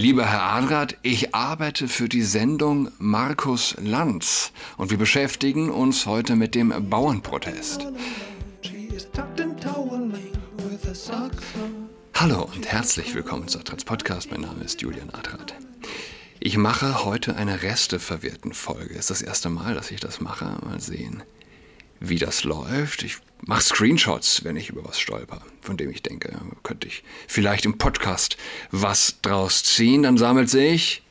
Lieber Herr Adrat, ich arbeite für die Sendung Markus Lanz und wir beschäftigen uns heute mit dem Bauernprotest. Hallo und herzlich willkommen zu Adrats Podcast. Mein Name ist Julian Adrat. Ich mache heute eine Resteverwirrten Folge. Es ist das erste Mal, dass ich das mache. Mal sehen, wie das läuft. Ich mache Screenshots, wenn ich über was stolper, von dem ich denke, könnte ich vielleicht im Podcast was draus ziehen. Dann sammelt sich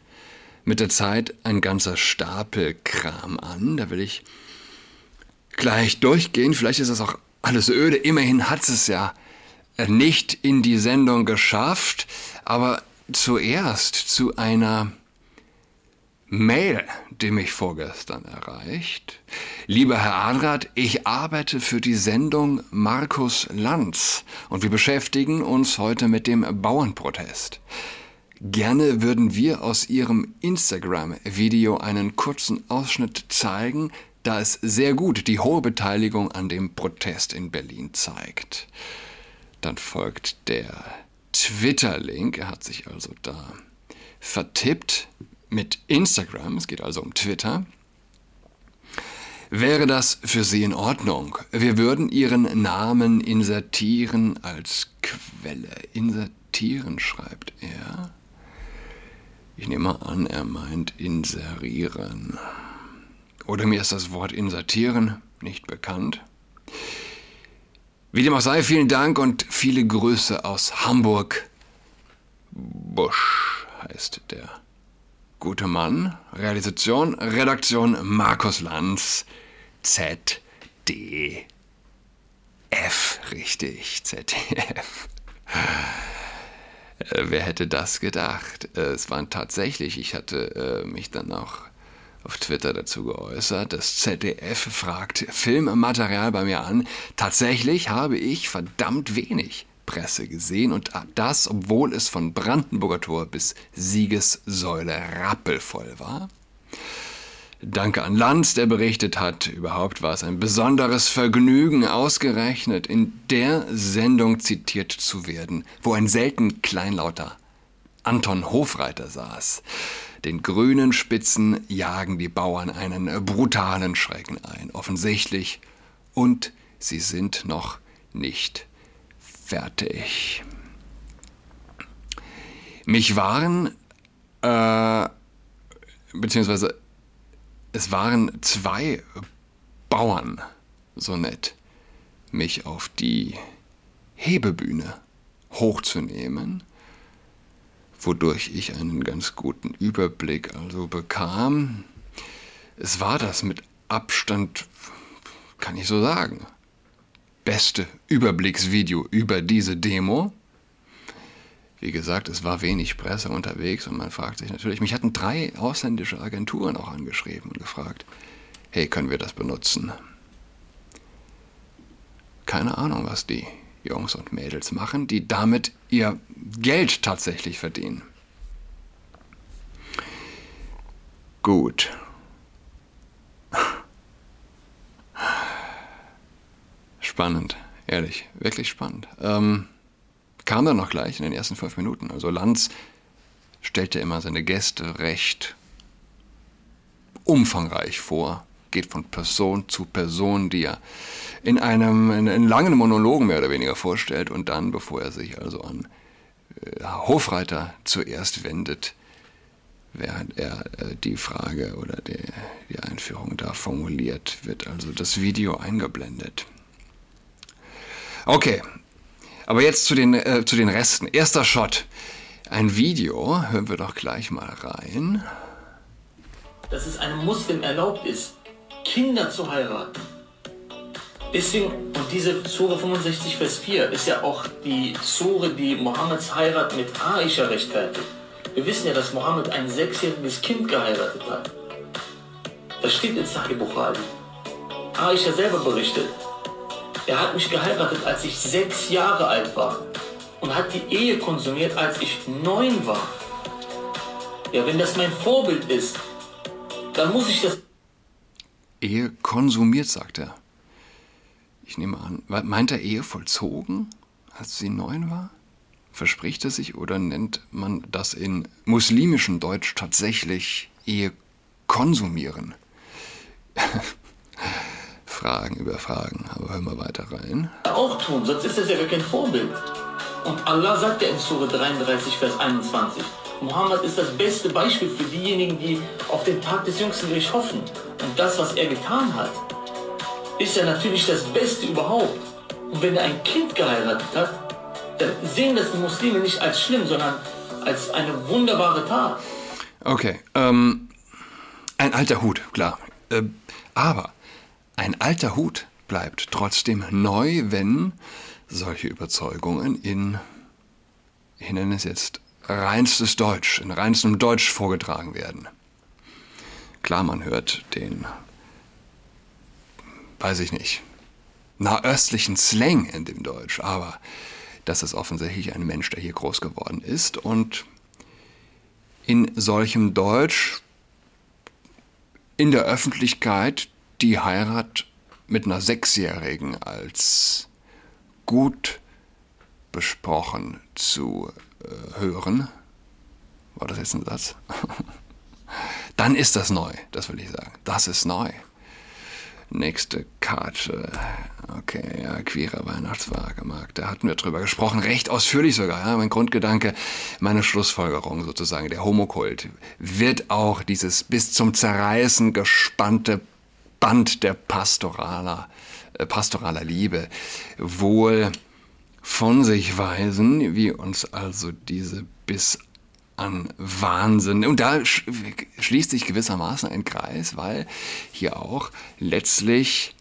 mit der Zeit ein ganzer Stapel Kram an. Da will ich gleich durchgehen. Vielleicht ist das auch alles öde. Immerhin hat es ja nicht in die Sendung geschafft, aber zuerst zu einer Mail, die mich vorgestern erreicht. Lieber Herr Adrat, ich arbeite für die Sendung Markus Lanz und wir beschäftigen uns heute mit dem Bauernprotest. Gerne würden wir aus Ihrem Instagram-Video einen kurzen Ausschnitt zeigen, da es sehr gut die hohe Beteiligung an dem Protest in Berlin zeigt. Dann folgt der Twitter-Link, er hat sich also da vertippt mit Instagram, es geht also um Twitter, wäre das für Sie in Ordnung. Wir würden Ihren Namen insertieren als Quelle. Insertieren schreibt er. Ich nehme an, er meint inserieren. Oder mir ist das Wort insertieren nicht bekannt. Wie dem auch sei, vielen Dank und viele Grüße aus Hamburg. Busch heißt der Guter Mann, Realisation, Redaktion Markus Lanz, ZDF, richtig, ZDF. Äh, wer hätte das gedacht? Äh, es waren tatsächlich, ich hatte äh, mich dann auch auf Twitter dazu geäußert, das ZDF fragt Filmmaterial bei mir an. Tatsächlich habe ich verdammt wenig Presse gesehen und das, obwohl es von Brandenburger Tor bis Siegessäule rappelvoll war. Danke an Lanz, der berichtet hat. Überhaupt war es ein besonderes Vergnügen, ausgerechnet in der Sendung zitiert zu werden, wo ein selten kleinlauter Anton Hofreiter saß. Den grünen Spitzen jagen die Bauern einen brutalen Schrecken ein, offensichtlich, und sie sind noch nicht fertig. Mich waren, äh, beziehungsweise es waren zwei Bauern so nett, mich auf die Hebebühne hochzunehmen, wodurch ich einen ganz guten Überblick also bekam. Es war das mit Abstand, kann ich so sagen, beste Überblicksvideo über diese Demo. Wie gesagt, es war wenig Presse unterwegs und man fragt sich natürlich, mich hatten drei ausländische Agenturen auch angeschrieben und gefragt, hey, können wir das benutzen? Keine Ahnung, was die Jungs und Mädels machen, die damit ihr Geld tatsächlich verdienen. Gut. Spannend, ehrlich, wirklich spannend. Ähm, kam dann noch gleich in den ersten fünf Minuten. Also Lanz stellte immer seine Gäste recht umfangreich vor, geht von Person zu Person, die er in einem in, in langen Monologen mehr oder weniger vorstellt und dann, bevor er sich also an äh, Hofreiter zuerst wendet, während er äh, die Frage oder die, die Einführung da formuliert, wird also das Video eingeblendet. Okay, aber jetzt zu den, äh, zu den Resten. Erster Shot. Ein Video, hören wir doch gleich mal rein. Dass es einem Muslim erlaubt ist, Kinder zu heiraten. Deswegen, und diese Sure 65, Vers 4 ist ja auch die Sure, die Mohammeds Heirat mit Aisha rechtfertigt. Wir wissen ja, dass Mohammed ein sechsjähriges Kind geheiratet hat. Das steht in Sahih Bukhari. Aisha selber berichtet, er hat mich geheiratet, als ich sechs Jahre alt war und hat die Ehe konsumiert, als ich neun war. Ja, wenn das mein Vorbild ist, dann muss ich das... Ehe konsumiert, sagt er. Ich nehme an, meint er Ehe vollzogen, als sie neun war? verspricht er sich oder nennt man das in muslimischem Deutsch tatsächlich Ehe konsumieren? Fragen über Fragen, aber hören wir weiter rein. Auch tun, sonst ist das ja kein Vorbild. Und Allah sagt ja in Surah 33, Vers 21, Mohammed ist das beste Beispiel für diejenigen, die auf den Tag des jüngsten Gerichts hoffen. Und das, was er getan hat, ist ja natürlich das Beste überhaupt. Und wenn er ein Kind geheiratet hat, dann sehen das die Muslime nicht als schlimm, sondern als eine wunderbare Tat. Okay, ähm, ein alter Hut, klar. Äh, aber ein alter Hut bleibt trotzdem neu, wenn solche Überzeugungen in, ich nenne es jetzt, reinstes Deutsch, in reinstem Deutsch vorgetragen werden. Klar, man hört den, weiß ich nicht, nahöstlichen Slang in dem Deutsch, aber das ist offensichtlich ein Mensch, der hier groß geworden ist und in solchem Deutsch in der Öffentlichkeit die Heirat mit einer Sechsjährigen als gut besprochen zu äh, hören. War das jetzt ein Satz? Dann ist das neu, das will ich sagen. Das ist neu. Nächste Karte. Okay, ja, queerer Weihnachtswagenmarkt. Da hatten wir drüber gesprochen, recht ausführlich sogar. Ja, mein Grundgedanke, meine Schlussfolgerung sozusagen, der Homokult, wird auch dieses bis zum Zerreißen gespannte Band der pastoraler, äh, pastoraler Liebe wohl von sich weisen, wie uns also diese bis an Wahnsinn. Und da schließt sich gewissermaßen ein Kreis, weil hier auch letztlich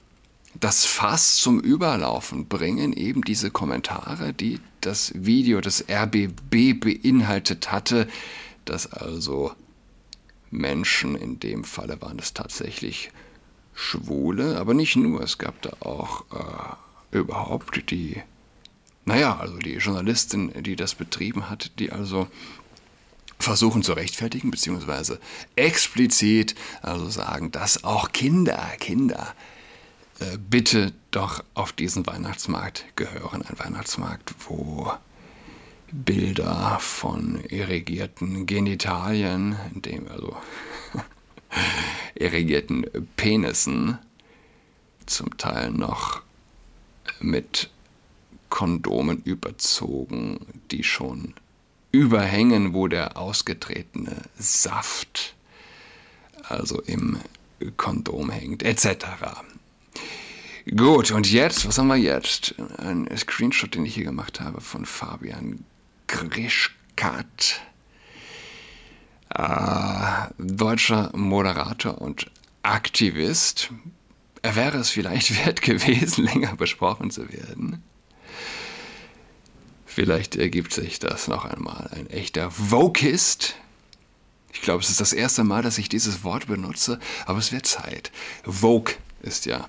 das Fass zum Überlaufen bringen, eben diese Kommentare, die das Video des RBB beinhaltet hatte, dass also Menschen, in dem Falle waren es tatsächlich Schwule, aber nicht nur, es gab da auch äh, überhaupt die, naja, also die Journalistin, die das betrieben hat, die also versuchen zu rechtfertigen, beziehungsweise explizit also sagen, dass auch Kinder, Kinder äh, bitte doch auf diesen Weihnachtsmarkt gehören. Ein Weihnachtsmarkt, wo Bilder von irrigierten Genitalien, in dem also irrigierten Penissen, zum Teil noch mit Kondomen überzogen, die schon überhängen, wo der ausgetretene Saft also im Kondom hängt, etc. Gut, und jetzt, was haben wir jetzt? Ein Screenshot, den ich hier gemacht habe von Fabian Grischkat, äh, deutscher Moderator und Aktivist. Er wäre es vielleicht wert gewesen, länger besprochen zu werden. Vielleicht ergibt sich das noch einmal. Ein echter Vokist. Ich glaube, es ist das erste Mal, dass ich dieses Wort benutze, aber es wird Zeit. Vogue ist ja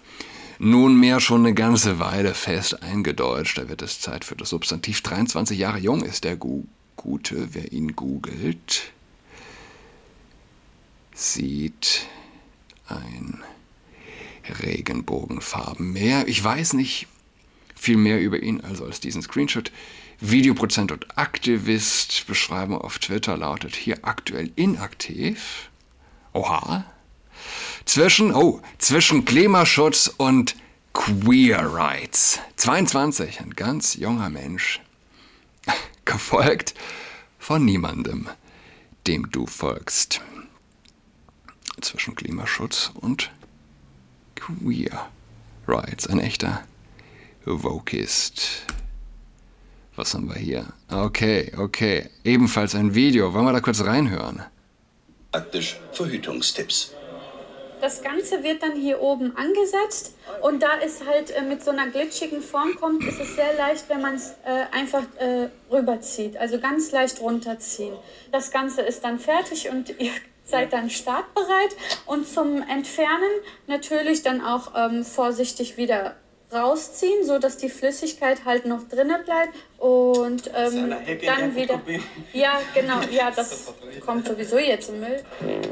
nunmehr schon eine ganze Weile fest eingedeutscht. Da wird es Zeit für das Substantiv. 23 Jahre jung ist der Gu Gute, wer ihn googelt, sieht ein Regenbogenfarbenmeer. Ich weiß nicht viel mehr über ihn also als diesen Screenshot. Videoprozent und Aktivist. Beschreibung auf Twitter lautet hier aktuell inaktiv. Oha. Zwischen, oh, zwischen Klimaschutz und Queer Rights. 22, ein ganz junger Mensch. Gefolgt von niemandem, dem du folgst. Zwischen Klimaschutz und Queer Rights. Ein echter Vokist. Was haben wir hier? Okay, okay. Ebenfalls ein Video. Wollen wir da kurz reinhören? Praktisch Verhütungstipps. Das Ganze wird dann hier oben angesetzt und da es halt äh, mit so einer glitschigen Form kommt, ist es sehr leicht, wenn man es äh, einfach äh, rüberzieht, also ganz leicht runterziehen. Das Ganze ist dann fertig und ihr seid dann startbereit und zum Entfernen natürlich dann auch ähm, vorsichtig wieder rausziehen, so dass die Flüssigkeit halt noch drinnen bleibt und ähm, dann wieder. Ja, genau, ja, das kommt sowieso jetzt im Müll.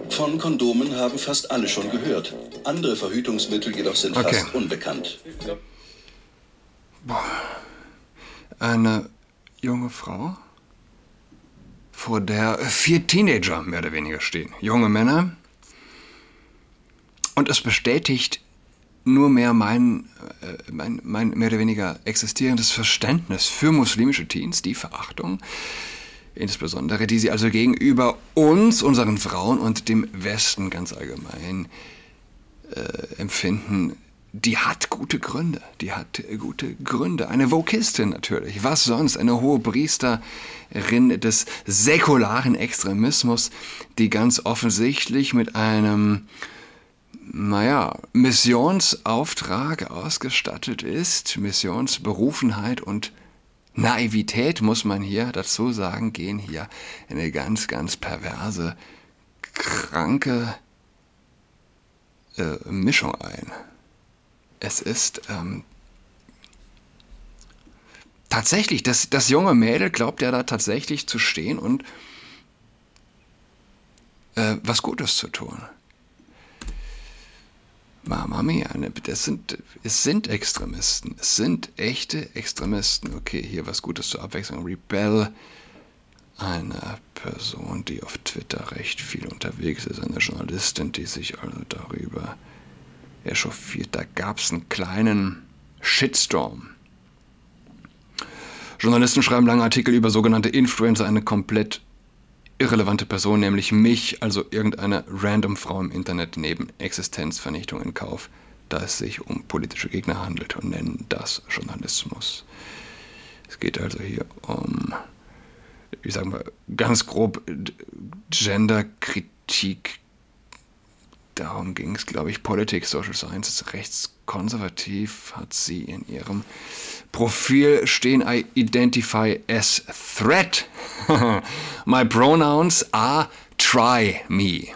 Von Kondomen haben fast alle schon gehört. Andere Verhütungsmittel jedoch sind okay. fast unbekannt. Boah. Eine junge Frau vor der vier Teenager mehr oder weniger stehen. Junge Männer. Und es bestätigt nur mehr mein, äh, mein, mein mehr oder weniger existierendes Verständnis für muslimische Teens, die Verachtung, insbesondere, die sie also gegenüber uns, unseren Frauen und dem Westen ganz allgemein äh, empfinden, die hat gute Gründe. Die hat gute Gründe. Eine Vokistin natürlich. Was sonst? Eine hohe Priesterin des säkularen Extremismus, die ganz offensichtlich mit einem, naja, Missionsauftrag ausgestattet ist. Missionsberufenheit und Naivität, muss man hier dazu sagen, gehen hier eine ganz, ganz perverse, kranke äh, Mischung ein es ist ähm, tatsächlich, das, das junge Mädel glaubt ja da tatsächlich zu stehen und äh, was Gutes zu tun. Mama mia, das sind, es sind Extremisten. Es sind echte Extremisten. Okay, hier was Gutes zur Abwechslung. Rebel, eine Person, die auf Twitter recht viel unterwegs ist, eine Journalistin, die sich also darüber echauffiert. Da gab es einen kleinen Shitstorm. Journalisten schreiben lange Artikel über sogenannte Influencer, eine komplett irrelevante Person, nämlich mich, also irgendeine random Frau im Internet, neben Existenzvernichtung in Kauf, da es sich um politische Gegner handelt und nennen das Journalismus. Es geht also hier um, ich sage mal, ganz grob Genderkritik darum ging es, glaube ich, Politik, Social Sciences, rechtskonservativ hat sie in ihrem Profil stehen, I identify as threat. My pronouns are try me.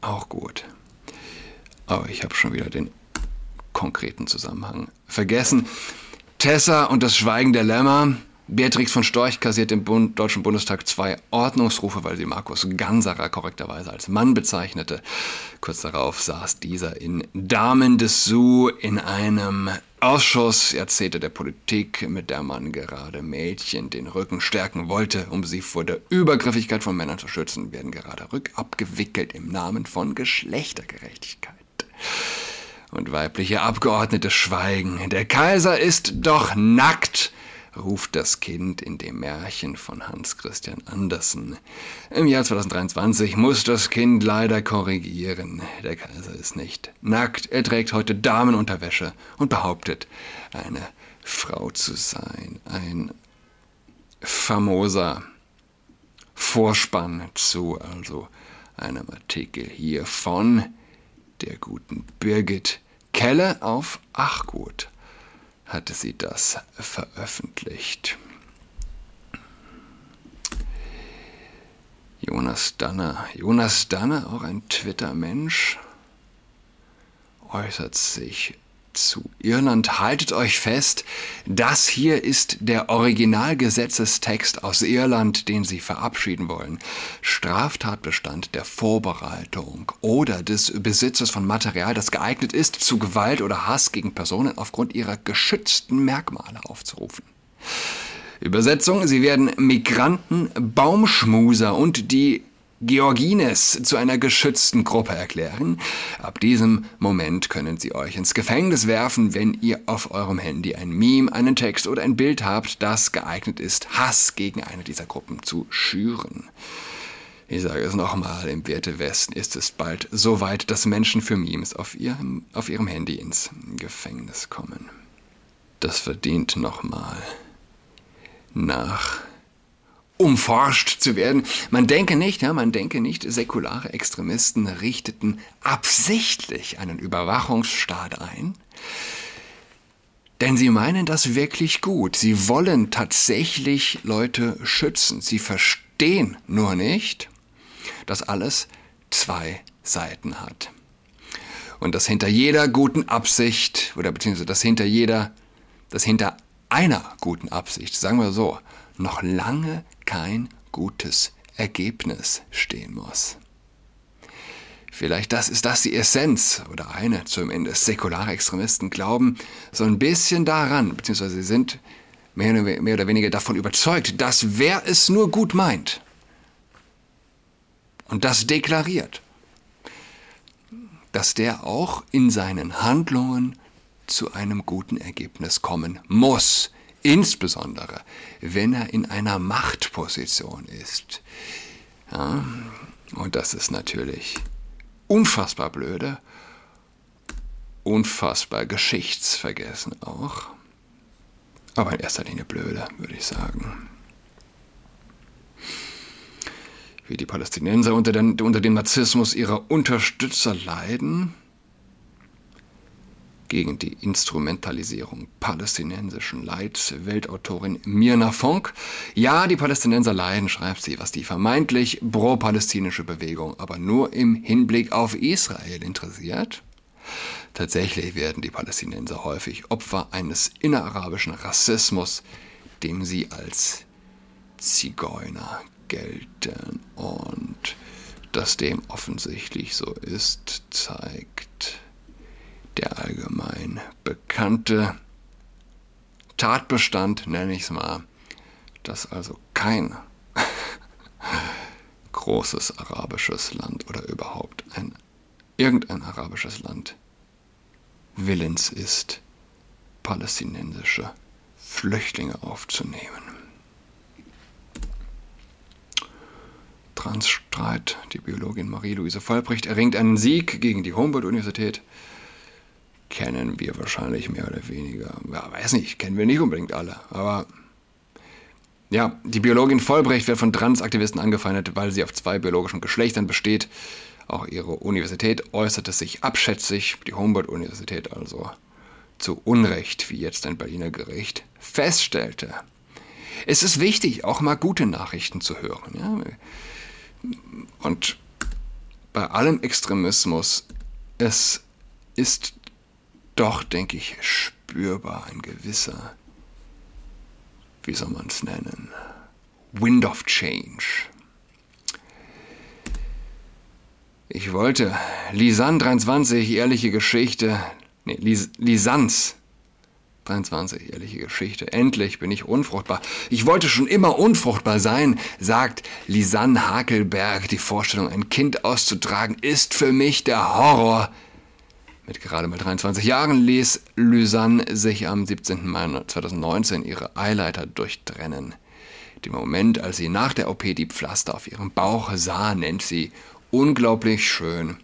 Auch gut. Aber ich habe schon wieder den konkreten Zusammenhang vergessen. Tessa und das Schweigen der Lämmer Beatrix von Storch kassiert im Bund, Deutschen Bundestag zwei Ordnungsrufe, weil sie Markus Ganserer korrekterweise als Mann bezeichnete. Kurz darauf saß dieser in Damen Dessous in einem Ausschuss, Jahrzehnte der Politik, mit der man gerade Mädchen den Rücken stärken wollte, um sie vor der Übergriffigkeit von Männern zu schützen, werden gerade rückabgewickelt im Namen von Geschlechtergerechtigkeit. Und weibliche Abgeordnete schweigen. Der Kaiser ist doch nackt ruft das Kind in dem Märchen von Hans Christian Andersen. Im Jahr 2023 muss das Kind leider korrigieren. Der Kaiser ist nicht nackt, er trägt heute Damenunterwäsche und behauptet, eine Frau zu sein. Ein famoser Vorspann zu also einem Artikel hier von der guten Birgit Kelle auf Achgut hatte sie das veröffentlicht. Jonas Danner. Jonas Danner, auch ein Twitter-Mensch, äußert sich zu Irland. Haltet euch fest, das hier ist der Originalgesetzestext aus Irland, den Sie verabschieden wollen. Straftatbestand der Vorbereitung oder des Besitzes von Material, das geeignet ist, zu Gewalt oder Hass gegen Personen aufgrund ihrer geschützten Merkmale aufzurufen. Übersetzung, sie werden Migranten, Baumschmuser und die Georgines zu einer geschützten Gruppe erklären. Ab diesem Moment können sie euch ins Gefängnis werfen, wenn ihr auf eurem Handy ein Meme, einen Text oder ein Bild habt, das geeignet ist, Hass gegen eine dieser Gruppen zu schüren. Ich sage es nochmal, im Werte Westen ist es bald so weit, dass Menschen für Memes auf ihrem, auf ihrem Handy ins Gefängnis kommen. Das verdient nochmal nach umforscht zu werden. Man denke nicht, ja, man denke nicht, säkulare Extremisten richteten absichtlich einen Überwachungsstaat ein. Denn sie meinen das wirklich gut. Sie wollen tatsächlich Leute schützen. Sie verstehen nur nicht, dass alles zwei Seiten hat. Und dass hinter jeder guten Absicht, oder beziehungsweise dass hinter jeder, dass hinter einer guten Absicht, sagen wir so, noch lange kein gutes Ergebnis stehen muss. Vielleicht das ist das die Essenz oder eine zumindest. Säkulare Extremisten glauben so ein bisschen daran, beziehungsweise sie sind mehr oder weniger davon überzeugt, dass wer es nur gut meint und das deklariert, dass der auch in seinen Handlungen zu einem guten Ergebnis kommen muss, insbesondere wenn er in einer Machtposition ist. Ja, und das ist natürlich unfassbar blöde, unfassbar geschichtsvergessen auch, aber in erster Linie blöde, würde ich sagen. Wie die Palästinenser unter, den, unter dem Narzissmus ihrer Unterstützer leiden, gegen die Instrumentalisierung palästinensischen Leids, Weltautorin Mirna Fonk. Ja, die Palästinenser leiden, schreibt sie, was die vermeintlich pro-palästinische Bewegung aber nur im Hinblick auf Israel interessiert. Tatsächlich werden die Palästinenser häufig Opfer eines innerarabischen Rassismus, dem sie als Zigeuner gelten. Und dass dem offensichtlich so ist, zeigt der allgemein bekannte Tatbestand, nenne ich es mal, dass also kein großes arabisches Land oder überhaupt ein, irgendein arabisches Land willens ist, palästinensische Flüchtlinge aufzunehmen. Transstreit, die Biologin Marie-Louise Vollbricht erringt einen Sieg gegen die Humboldt-Universität kennen wir wahrscheinlich mehr oder weniger. Ja, weiß nicht, kennen wir nicht unbedingt alle. Aber ja, die Biologin Vollbrecht wird von Transaktivisten angefeindet, weil sie auf zwei biologischen Geschlechtern besteht. Auch ihre Universität äußerte sich abschätzig, die Humboldt-Universität also, zu Unrecht, wie jetzt ein Berliner Gericht feststellte. Es ist wichtig, auch mal gute Nachrichten zu hören. Ja? Und bei allem Extremismus, es ist doch, denke ich, spürbar ein gewisser, wie soll man es nennen, Wind of Change. Ich wollte Lisanne 23, ehrliche Geschichte, nee, Lis Lisans 23, ehrliche Geschichte. Endlich bin ich unfruchtbar. Ich wollte schon immer unfruchtbar sein, sagt Lisanne Hakelberg. Die Vorstellung, ein Kind auszutragen, ist für mich der Horror mit gerade mal 23 Jahren ließ Lysanne sich am 17. Mai 2019 ihre Eileiter durchtrennen. Den Moment, als sie nach der OP die Pflaster auf ihrem Bauch sah, nennt sie unglaublich schön.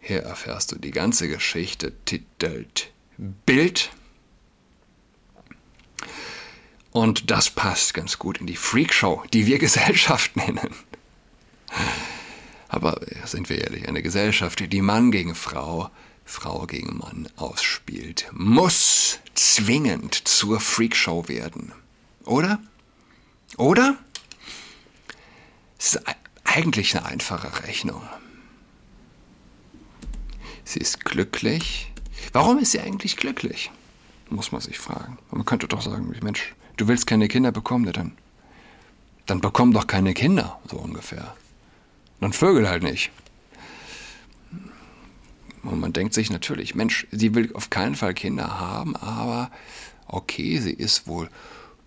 Hier erfährst du die ganze Geschichte, titelt Bild. Und das passt ganz gut in die Freakshow, die wir Gesellschaft nennen. Aber sind wir ehrlich, eine Gesellschaft, die Mann gegen Frau, Frau gegen Mann ausspielt, muss zwingend zur Freakshow werden. Oder? Oder? Es ist eigentlich eine einfache Rechnung. Sie ist glücklich. Warum ist sie eigentlich glücklich? Muss man sich fragen. Man könnte doch sagen, Mensch, du willst keine Kinder bekommen, dann, dann bekomm doch keine Kinder, so ungefähr. Dann Vögel halt nicht. Und man denkt sich natürlich, Mensch, sie will auf keinen Fall Kinder haben, aber okay, sie ist wohl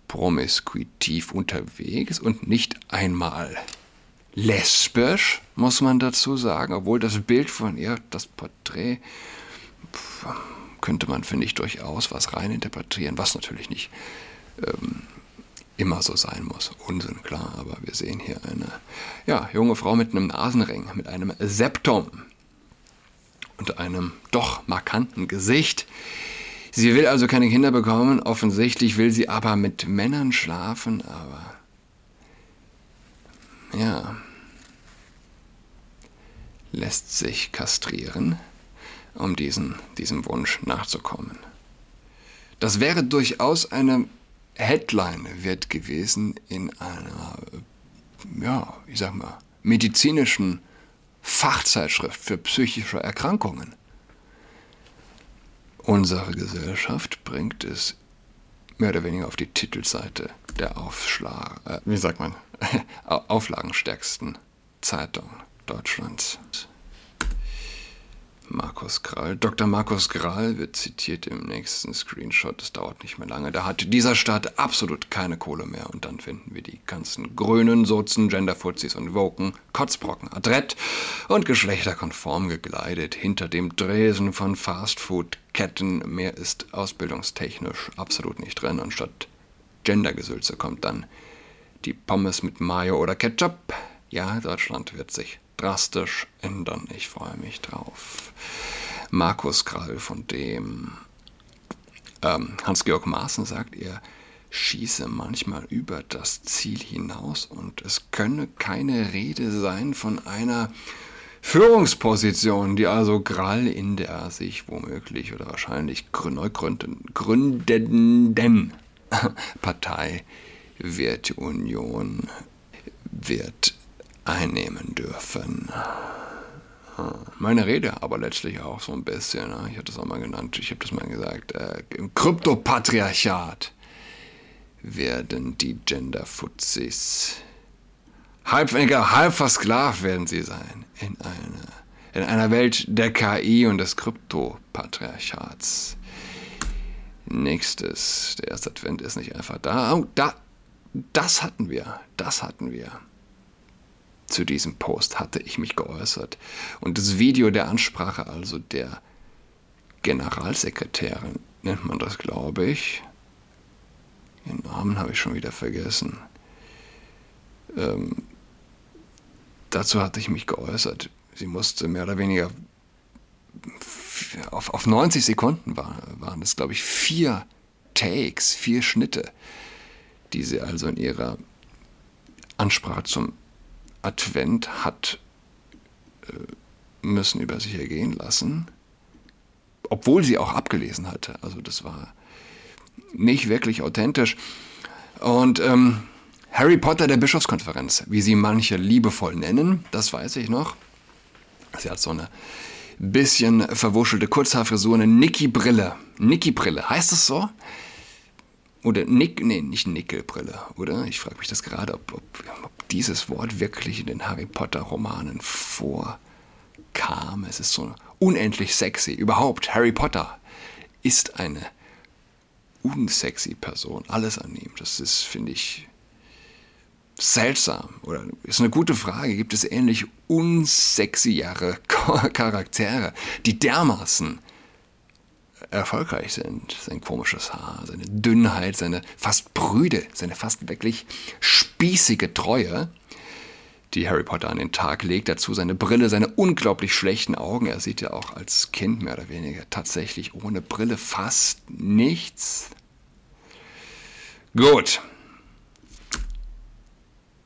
promiskuitiv unterwegs und nicht einmal lesbisch, muss man dazu sagen, obwohl das Bild von ihr, das Porträt, könnte man, finde ich, durchaus was reininterpretieren, was natürlich nicht ähm, immer so sein muss. Unsinn, klar, aber wir sehen hier eine ja, junge Frau mit einem Nasenring, mit einem Septum und einem doch markanten Gesicht. Sie will also keine Kinder bekommen, offensichtlich will sie aber mit Männern schlafen, aber ja, lässt sich kastrieren, um diesen, diesem Wunsch nachzukommen. Das wäre durchaus eine Headline wird gewesen in einer, ja, ich sag mal, medizinischen Fachzeitschrift für psychische Erkrankungen. Unsere Gesellschaft bringt es mehr oder weniger auf die Titelseite der Aufschlag, äh, wie sagt man, auflagenstärksten Zeitung Deutschlands. Markus Krall. Dr. Markus Krall wird zitiert im nächsten Screenshot. Das dauert nicht mehr lange. Da hat dieser Staat absolut keine Kohle mehr. Und dann finden wir die ganzen Grünen, Sozen, Genderfuzis und Woken, Kotzbrocken, adrett und geschlechterkonform gekleidet hinter dem Dresen von Fastfood-Ketten. Mehr ist ausbildungstechnisch absolut nicht drin. Und statt Gendergesülze kommt dann die Pommes mit Mayo oder Ketchup. Ja, Deutschland wird sich drastisch ändern. Ich freue mich drauf. Markus Krall, von dem ähm, Hans-Georg Maaßen sagt, er schieße manchmal über das Ziel hinaus und es könne keine Rede sein von einer Führungsposition, die also Grall in der sich womöglich oder wahrscheinlich neu gründenden Partei Werteunion wird einnehmen dürfen. Meine Rede aber letztlich auch so ein bisschen, ne? ich habe das auch mal genannt, ich habe das mal gesagt, äh, im Kryptopatriarchat werden die Genderfuzis halb, halb versklavt werden sie sein in, eine, in einer Welt der KI und des Kryptopatriarchats. Nächstes, der erste Advent ist nicht einfach da. Oh, da, das hatten wir, das hatten wir zu diesem Post hatte ich mich geäußert. Und das Video der Ansprache, also der Generalsekretärin, nennt man das, glaube ich. Ihren Namen habe ich schon wieder vergessen. Ähm, dazu hatte ich mich geäußert. Sie musste mehr oder weniger auf, auf 90 Sekunden war, waren es, glaube ich, vier Takes, vier Schnitte, die sie also in ihrer Ansprache zum Advent hat äh, müssen über sich ergehen lassen, obwohl sie auch abgelesen hatte. Also das war nicht wirklich authentisch. Und ähm, Harry Potter der Bischofskonferenz, wie sie manche liebevoll nennen, das weiß ich noch. Sie hat so eine bisschen verwuschelte Kurzhaarfrisur, eine Nicky-Brille. Nicky-Brille, heißt es so? Oder Nick, nee, nicht Nickelbrille, oder? Ich frage mich das gerade, ob, ob, ob, dieses Wort wirklich in den Harry Potter Romanen vorkam. Es ist so unendlich sexy. Überhaupt, Harry Potter ist eine unsexy Person. Alles an ihm. Das ist, finde ich, seltsam. Oder ist eine gute Frage. Gibt es ähnlich unsexyere Charaktere, die dermaßen erfolgreich sind. Sein komisches Haar, seine Dünnheit, seine fast prüde, seine fast wirklich spießige Treue, die Harry Potter an den Tag legt. Dazu seine Brille, seine unglaublich schlechten Augen. Er sieht ja auch als Kind mehr oder weniger tatsächlich ohne Brille fast nichts. Gut.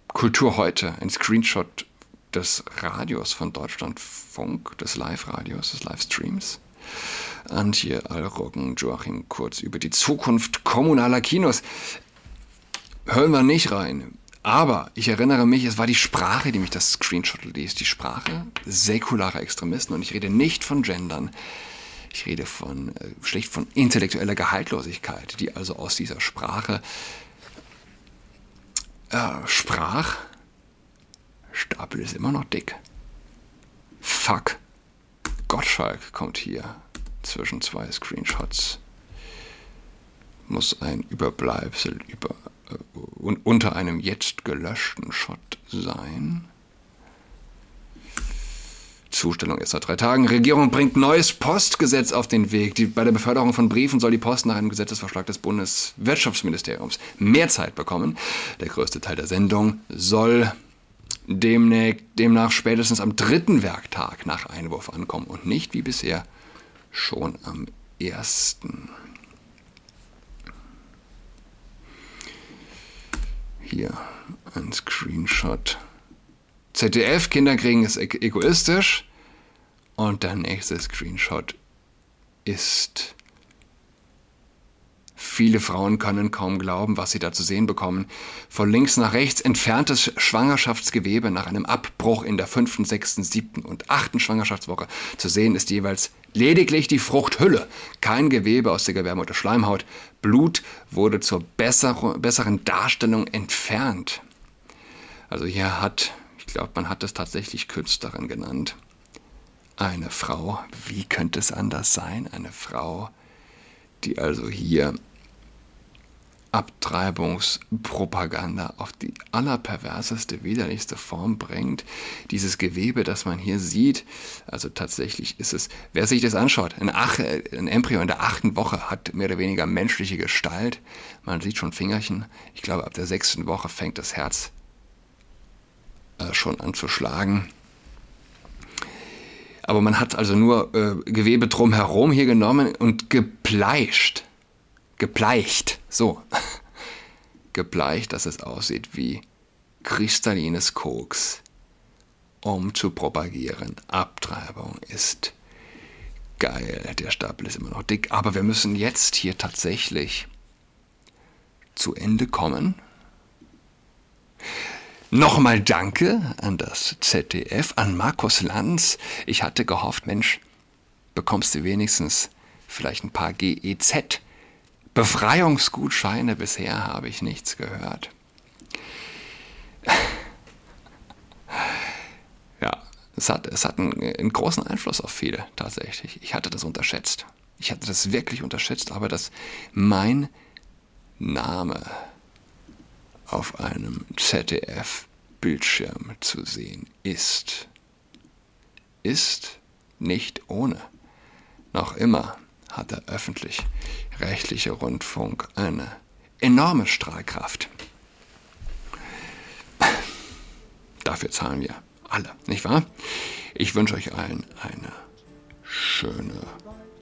Kultur heute, ein Screenshot des Radios von Deutschlandfunk, des Live-Radios, des Livestreams. Antje Allroggen, Joachim Kurz über die Zukunft kommunaler Kinos. Hören wir nicht rein. Aber ich erinnere mich, es war die Sprache, die mich das Screenshot ließ. Die Sprache säkularer Extremisten. Und ich rede nicht von Gendern. Ich rede von, äh, schlicht von intellektueller Gehaltlosigkeit, die also aus dieser Sprache äh, sprach. Stapel ist immer noch dick. Fuck. Gottschalk kommt hier zwischen zwei Screenshots. Muss ein Überbleibsel über, äh, unter einem jetzt gelöschten Shot sein. Zustellung erst seit drei Tagen. Regierung bringt neues Postgesetz auf den Weg. Die, bei der Beförderung von Briefen soll die Post nach einem Gesetzesvorschlag des Bundeswirtschaftsministeriums mehr Zeit bekommen. Der größte Teil der Sendung soll demnach spätestens am dritten Werktag nach Einwurf ankommen und nicht wie bisher schon am ersten. Hier ein Screenshot. ZDF, Kinder kriegen ist egoistisch. Und der nächste Screenshot ist Viele Frauen können kaum glauben, was sie da zu sehen bekommen. Von links nach rechts entferntes Schwangerschaftsgewebe nach einem Abbruch in der fünften, sechsten, siebten und achten Schwangerschaftswoche. Zu sehen ist jeweils lediglich die Fruchthülle, kein Gewebe aus der Gebärmutter Schleimhaut. Blut wurde zur besseren Darstellung entfernt. Also hier hat, ich glaube, man hat es tatsächlich Künstlerin genannt, Eine Frau, wie könnte es anders sein? Eine Frau, die also hier Abtreibungspropaganda auf die allerperverseste, widerlichste Form bringt. Dieses Gewebe, das man hier sieht, also tatsächlich ist es, wer sich das anschaut, ein, Ach, ein Embryo in der achten Woche hat mehr oder weniger menschliche Gestalt. Man sieht schon Fingerchen. Ich glaube, ab der sechsten Woche fängt das Herz äh, schon an zu schlagen. Aber man hat also nur äh, Gewebe drumherum hier genommen und gepleischt gebleicht, so, gebleicht, dass es aussieht wie kristallines Koks, um zu propagieren. Abtreibung ist geil, der Stapel ist immer noch dick, aber wir müssen jetzt hier tatsächlich zu Ende kommen. Nochmal Danke an das ZDF, an Markus Lanz. Ich hatte gehofft, Mensch, bekommst du wenigstens vielleicht ein paar GEZ Befreiungsgutscheine bisher habe ich nichts gehört. Ja, es hat, es hat einen, einen, großen Einfluss auf viele tatsächlich. Ich hatte das unterschätzt. Ich hatte das wirklich unterschätzt, aber dass mein Name auf einem ZDF-Bildschirm zu sehen ist, ist nicht ohne. Noch immer hat der öffentlich-rechtliche Rundfunk eine enorme Strahlkraft. Dafür zahlen wir alle, nicht wahr? Ich wünsche euch allen eine schöne,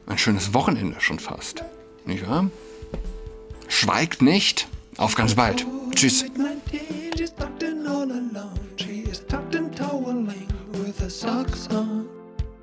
ein schönes Wochenende schon fast, nicht wahr? Schweigt nicht. Auf ganz bald. Tschüss.